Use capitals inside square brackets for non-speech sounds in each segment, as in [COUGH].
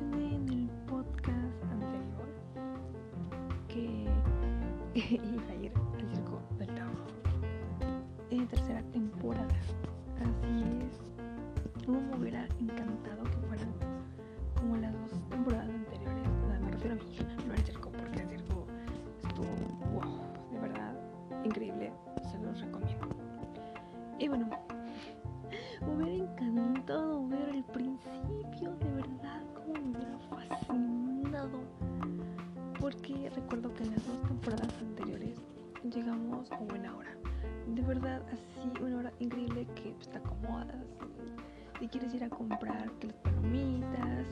en el podcast anterior, que [LAUGHS] iba a ir Si quieres ir a comprar que las palomitas,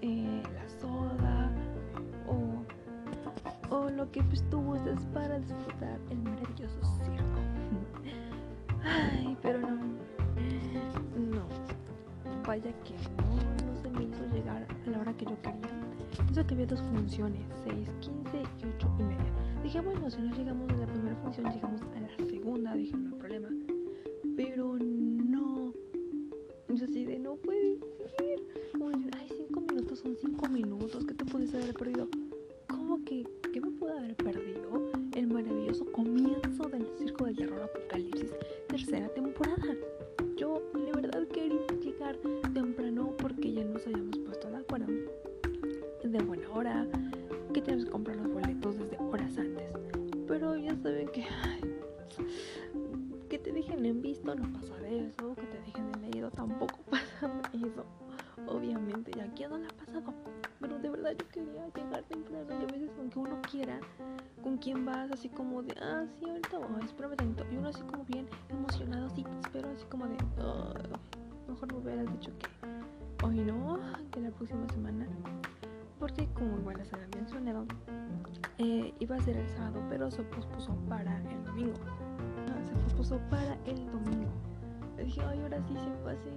eh, la soda o, lo que pues, tú gustes para disfrutar el maravilloso circo. [LAUGHS] Ay, pero no, no, vaya que no, no se me hizo llegar a la hora que yo quería. Eso que había dos funciones, 6, 15 y 8 y media. Dije, bueno, si no llegamos a la primera función, llegamos a la segunda, dije, puedo haber perdido? El maravilloso comienzo del Circo del Terror Apocalipsis, tercera temporada. Yo, de verdad, quería llegar temprano porque ya nos habíamos puesto de acuerdo de buena hora, que tienes que comprar los boletos desde horas antes. Pero ya saben que ay, que te dejen en visto no pasa de eso, que te dejen en leído tampoco [LAUGHS] pasa de eso. Yo quería llegar temprano y a veces aunque uno quiera, con quién vas así como de, ah, sí, ahorita voy, espérame tantito. Y uno así como bien emocionado, así, pero así como de, "Ah, mejor me hubieras dicho que hoy no, que la próxima semana porque como igual les había mencionado, eh, iba a ser el sábado, pero se pospuso para el domingo. Ah, se pospuso para el domingo. Le dije, ay, ahora sí se va a hacer.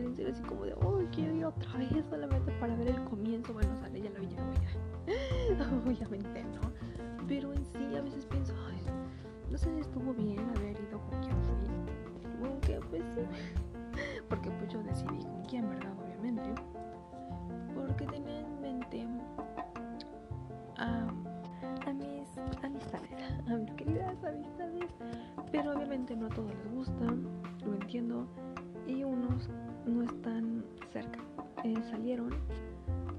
Serio, así como de, oh, quiero ir otra vez solamente para ver el comienzo. Bueno, sale, ya lo vi, ya lo vi. ya. [LAUGHS] Obviamente, ¿no? Pero en sí, a veces pienso, no sé si estuvo bien haber ido con quien fui. Aunque, pues sí. [LAUGHS] Porque pues yo decidí con quién, ¿verdad? Obviamente porque tenía en mente a, a mis amistades, [LAUGHS] a mis queridas amistades, pero obviamente no a todos les gusta, lo entiendo, y unos no están cerca. Eh, salieron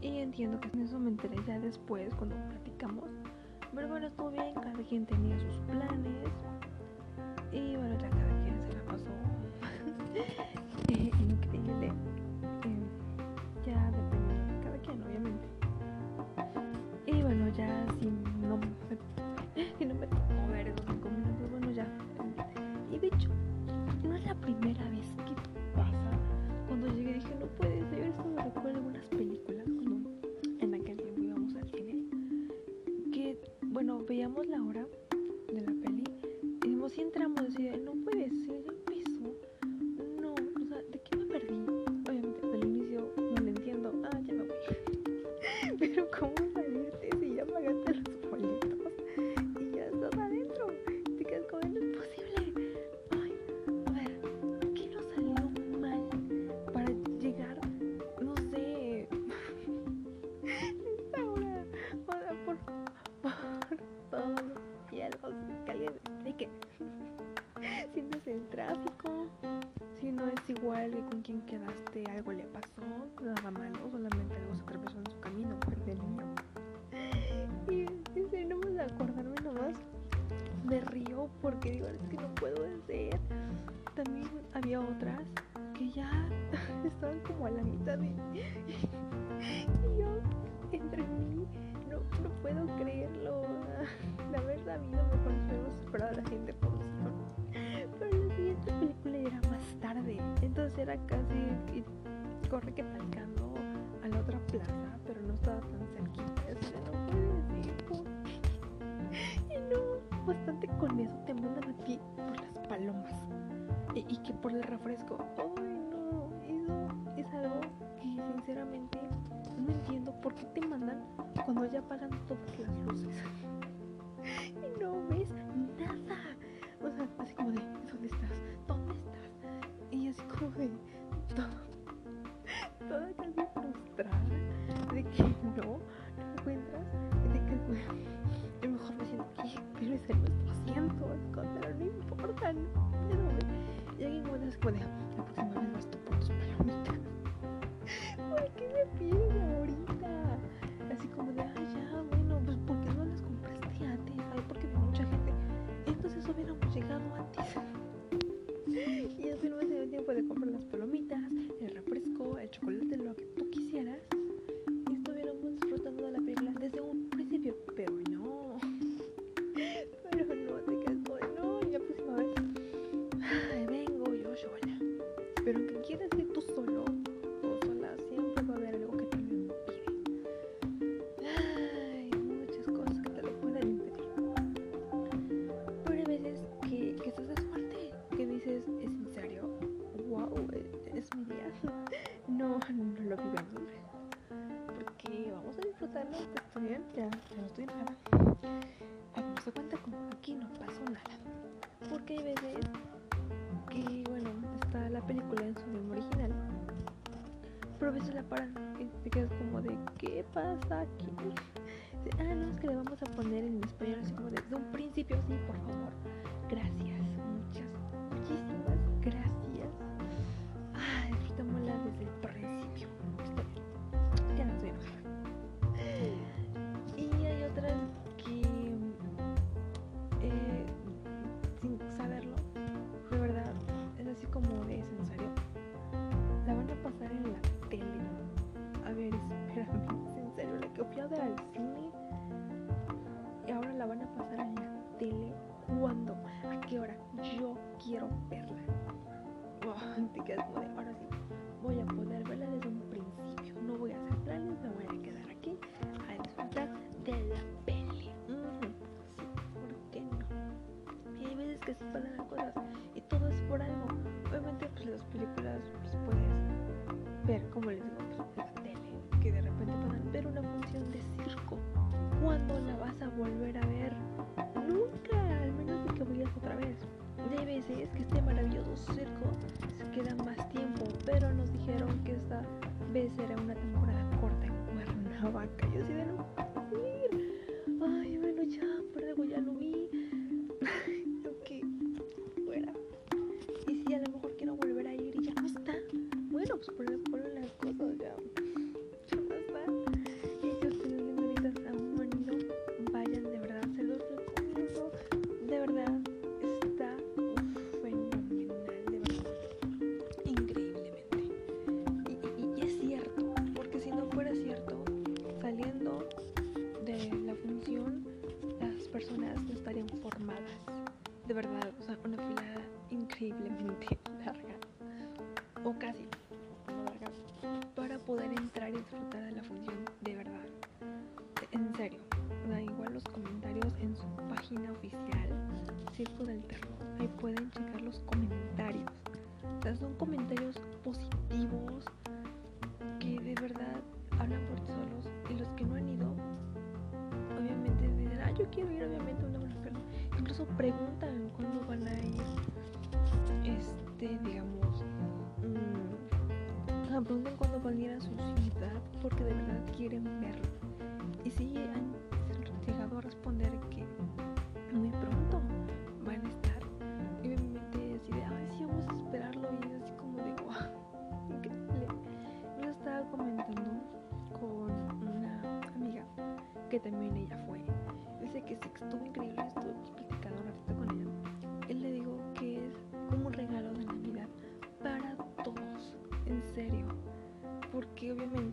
y entiendo que eso me enteré ya después cuando platicamos, pero bueno, estuvo bien, cada quien tenía sus planes. Y bueno, ya cada Pero, ¿cómo salirte si porque digo, es que no puedo ser. También había otras que ya [LAUGHS] estaban como a la mitad de... Y yo, entre mí, no, no puedo creerlo. De haber sabido, mejor hubiéramos esperado a la siguiente función. Pero la siguiente película era más tarde. Entonces era casi corre que talcando a la otra plaza, pero no estaba tan cerquita. Así de, no puede decir bastante con eso te mandan a ti por las palomas y que por el refresco. Ay, no, eso es algo que sinceramente no entiendo por qué te mandan cuando ya apagan todas las luces. [LAUGHS] y no ves veces la paran y te quedas como de, ¿qué pasa aquí? Ah, no, es que le vamos a poner en español así como de, de un principio, sí, por favor, gracias. que es como de ahora sí, voy a poder verla desde un principio. No voy a hacer planes, me voy a quedar aquí a disfrutar de la peli. Mm, sí, ¿por qué no? Y hay veces que se pasan las cosas y todo es por algo. Obviamente, pues las películas pues, puedes ver, como les digo, pues, la tele, que de repente puedan ver una función de circo. ¿Cuándo la vas a volver a ver? Nunca, al menos de que vayas otra vez. De veces que este maravilloso circo se queda pero nos dijeron que esta vez era una temporada corta en Cuernavaca. positivos que de verdad hablan por solos y los que no han ido, obviamente dicen, ah, yo quiero ir, obviamente, una buena. Incluso preguntan cuándo van a ir, este, digamos, mmm, preguntan cuándo van a ir a su ciudad porque de verdad quieren verlo. Y si sí, han llegado a responder que que también ella fue. Dice que se estuvo increíble, estuvimos platicando un ratito con ella. Él le dijo que es como un regalo de Navidad para todos, en serio. Porque obviamente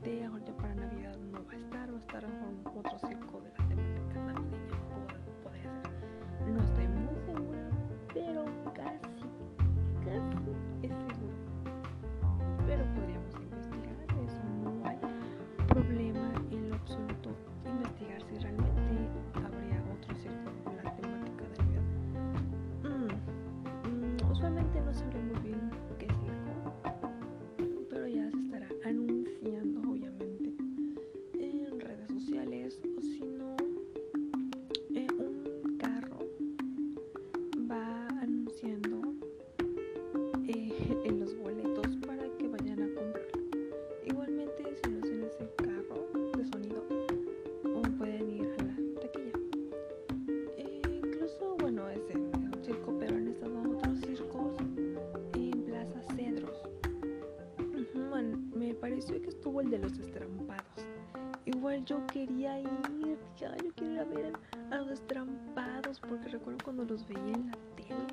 los destrampados. Igual yo quería ir, ya, yo quiero ir a ver a los destrampados porque recuerdo cuando los veía en la tele,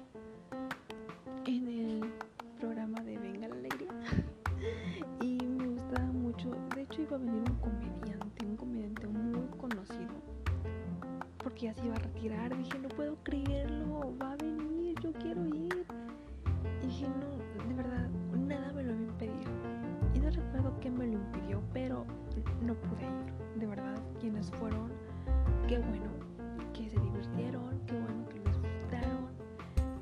qué bueno que se divirtieron, qué bueno que lo disfrutaron,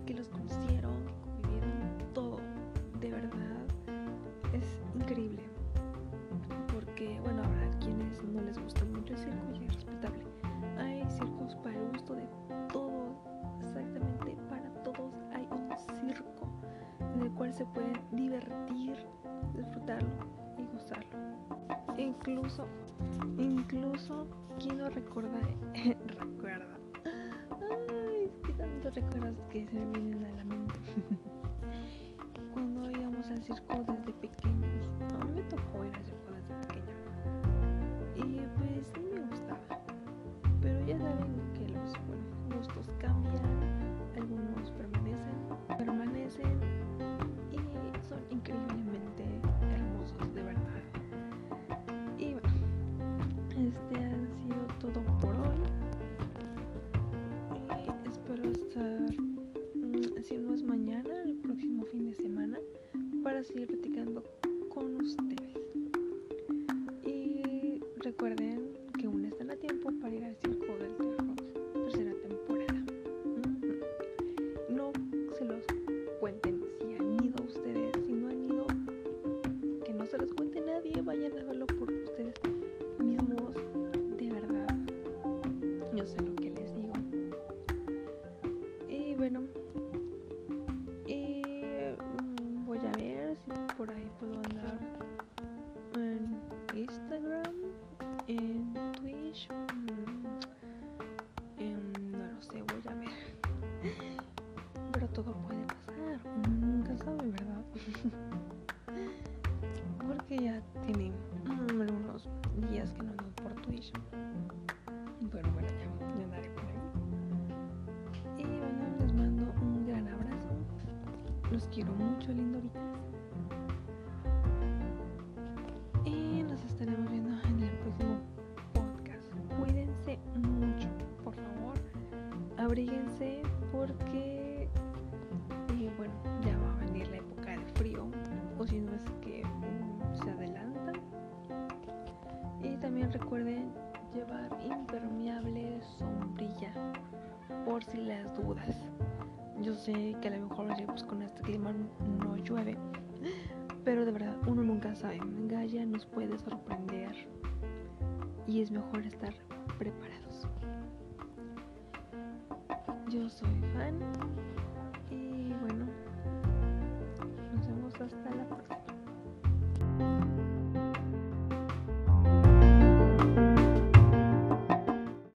que los conocieron, que convivieron, todo. De verdad, es increíble. Porque, bueno, habrá quienes no les gusta mucho el circo y es respetable. Hay circos para el gusto de todos, exactamente para todos hay un circo en el cual se pueden divertir, disfrutarlo y gozarlo. Incluso, incluso, ¿quién no recuerda? recuerda. Ay, es que tantos recuerdos que se me vienen a la mente. [LAUGHS] Cuando íbamos al circo desde recuerden mucho, lindoritas. Y nos estaremos viendo en el próximo podcast. Cuídense mucho, por favor. Abríguense porque, bueno, ya va a venir la época de frío. O si no es que se adelanta. Y también recuerden llevar impermeable sombrilla por si las dudas. Yo sé que a lo mejor pues, con este clima no llueve, pero de verdad uno nunca sabe. Gaia nos puede sorprender y es mejor estar preparados. Yo soy fan y bueno, nos vemos hasta la próxima.